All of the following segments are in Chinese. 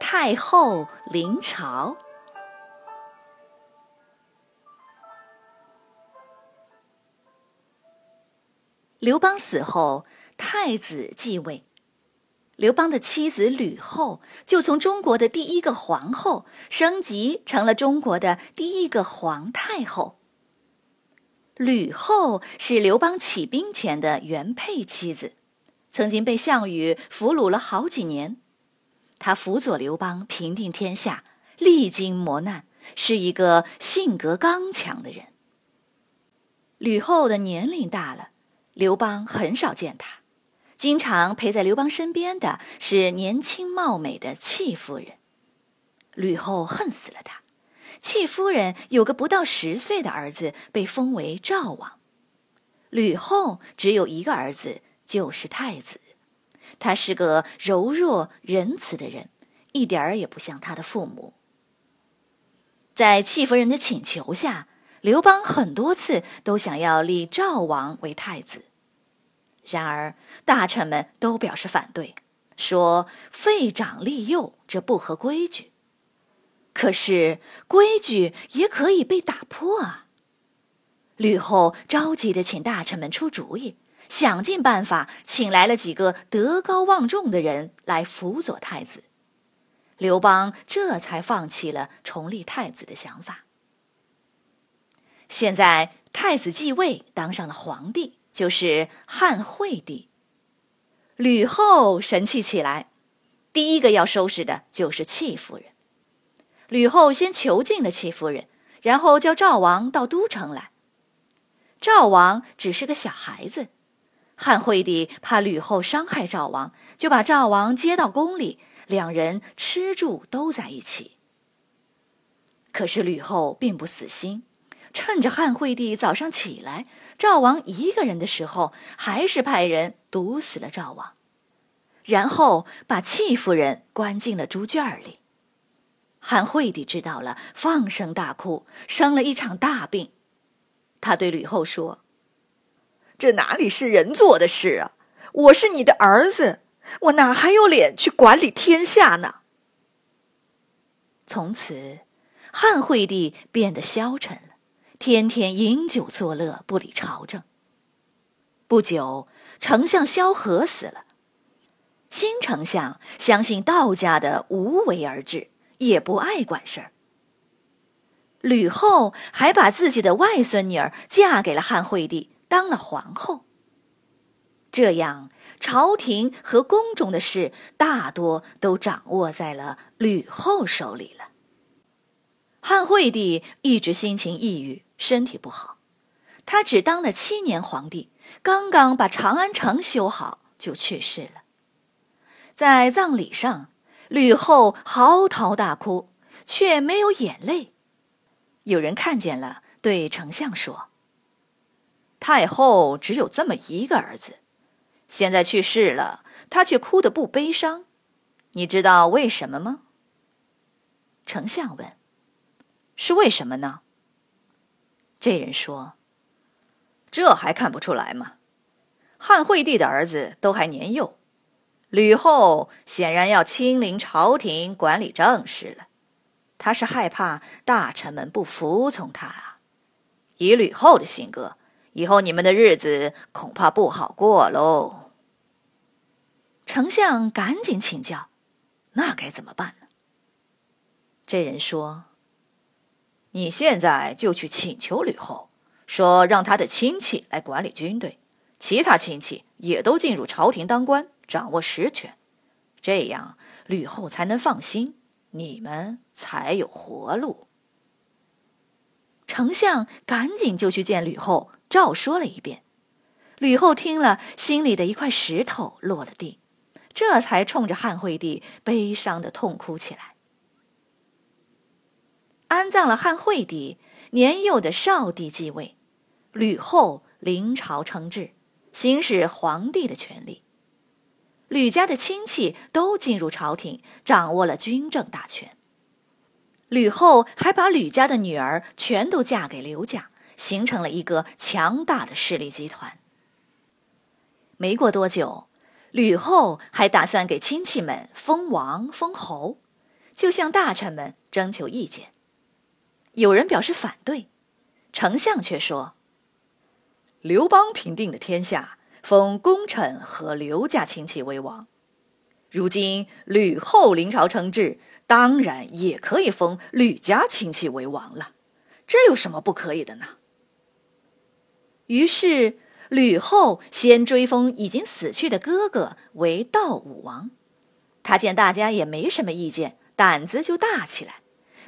太后临朝》。刘邦死后，太子继位，刘邦的妻子吕后就从中国的第一个皇后升级成了中国的第一个皇太后。吕后是刘邦起兵前的原配妻子。曾经被项羽俘虏了好几年，他辅佐刘邦平定天下，历经磨难，是一个性格刚强的人。吕后的年龄大了，刘邦很少见她，经常陪在刘邦身边的是年轻貌美的戚夫人。吕后恨死了她。戚夫人有个不到十岁的儿子，被封为赵王。吕后只有一个儿子。就是太子，他是个柔弱仁慈的人，一点儿也不像他的父母。在戚夫人的请求下，刘邦很多次都想要立赵王为太子，然而大臣们都表示反对，说废长立幼这不合规矩。可是规矩也可以被打破啊！吕后着急的请大臣们出主意。想尽办法，请来了几个德高望重的人来辅佐太子。刘邦这才放弃了重立太子的想法。现在太子继位，当上了皇帝，就是汉惠帝。吕后神气起来，第一个要收拾的就是戚夫人。吕后先囚禁了戚夫人，然后叫赵王到都城来。赵王只是个小孩子。汉惠帝怕吕后伤害赵王，就把赵王接到宫里，两人吃住都在一起。可是吕后并不死心，趁着汉惠帝早上起来，赵王一个人的时候，还是派人毒死了赵王，然后把戚夫人关进了猪圈里。汉惠帝知道了，放声大哭，生了一场大病。他对吕后说。这哪里是人做的事啊！我是你的儿子，我哪还有脸去管理天下呢？从此，汉惠帝变得消沉了，天天饮酒作乐，不理朝政。不久，丞相萧何死了，新丞相相信道家的无为而治，也不爱管事儿。吕后还把自己的外孙女儿嫁给了汉惠帝。当了皇后，这样朝廷和宫中的事大多都掌握在了吕后手里了。汉惠帝一直心情抑郁，身体不好，他只当了七年皇帝，刚刚把长安城修好就去世了。在葬礼上，吕后嚎啕大哭，却没有眼泪。有人看见了，对丞相说。太后只有这么一个儿子，现在去世了，她却哭得不悲伤，你知道为什么吗？丞相问：“是为什么呢？”这人说：“这还看不出来吗？汉惠帝的儿子都还年幼，吕后显然要亲临朝廷管理政事了，他是害怕大臣们不服从他啊。以吕后的性格。”以后你们的日子恐怕不好过喽。丞相赶紧请教，那该怎么办呢？这人说：“你现在就去请求吕后，说让他的亲戚来管理军队，其他亲戚也都进入朝廷当官，掌握实权，这样吕后才能放心，你们才有活路。”丞相赶紧就去见吕后。照说了一遍，吕后听了，心里的一块石头落了地，这才冲着汉惠帝悲伤的痛哭起来。安葬了汉惠帝，年幼的少帝继位，吕后临朝称制，行使皇帝的权利。吕家的亲戚都进入朝廷，掌握了军政大权。吕后还把吕家的女儿全都嫁给刘家，形成了一个强大的势力集团。没过多久，吕后还打算给亲戚们封王封侯，就向大臣们征求意见。有人表示反对，丞相却说：“刘邦平定的天下。”封功臣和刘家亲戚为王，如今吕后临朝称制，当然也可以封吕家亲戚为王了，这有什么不可以的呢？于是吕后先追封已经死去的哥哥为悼武王，他见大家也没什么意见，胆子就大起来，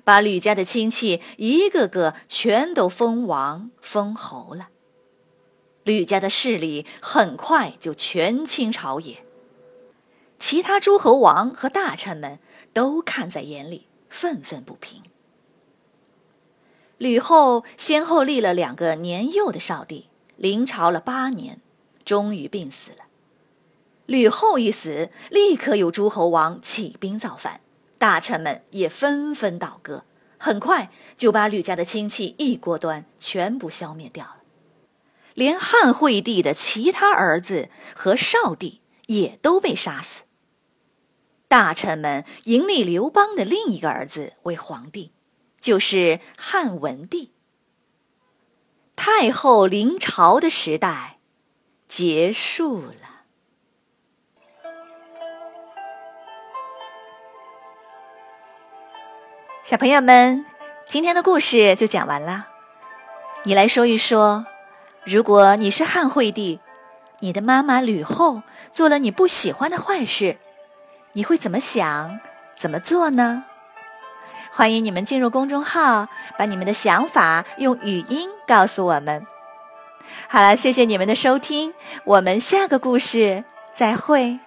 把吕家的亲戚一个个全都封王封侯了。吕家的势力很快就权倾朝野，其他诸侯王和大臣们都看在眼里，愤愤不平。吕后先后立了两个年幼的少帝，临朝了八年，终于病死了。吕后一死，立刻有诸侯王起兵造反，大臣们也纷纷倒戈，很快就把吕家的亲戚一锅端全部消灭掉了。连汉惠帝的其他儿子和少帝也都被杀死。大臣们迎立刘邦的另一个儿子为皇帝，就是汉文帝。太后临朝的时代结束了。小朋友们，今天的故事就讲完了。你来说一说。如果你是汉惠帝，你的妈妈吕后做了你不喜欢的坏事，你会怎么想？怎么做呢？欢迎你们进入公众号，把你们的想法用语音告诉我们。好了，谢谢你们的收听，我们下个故事再会。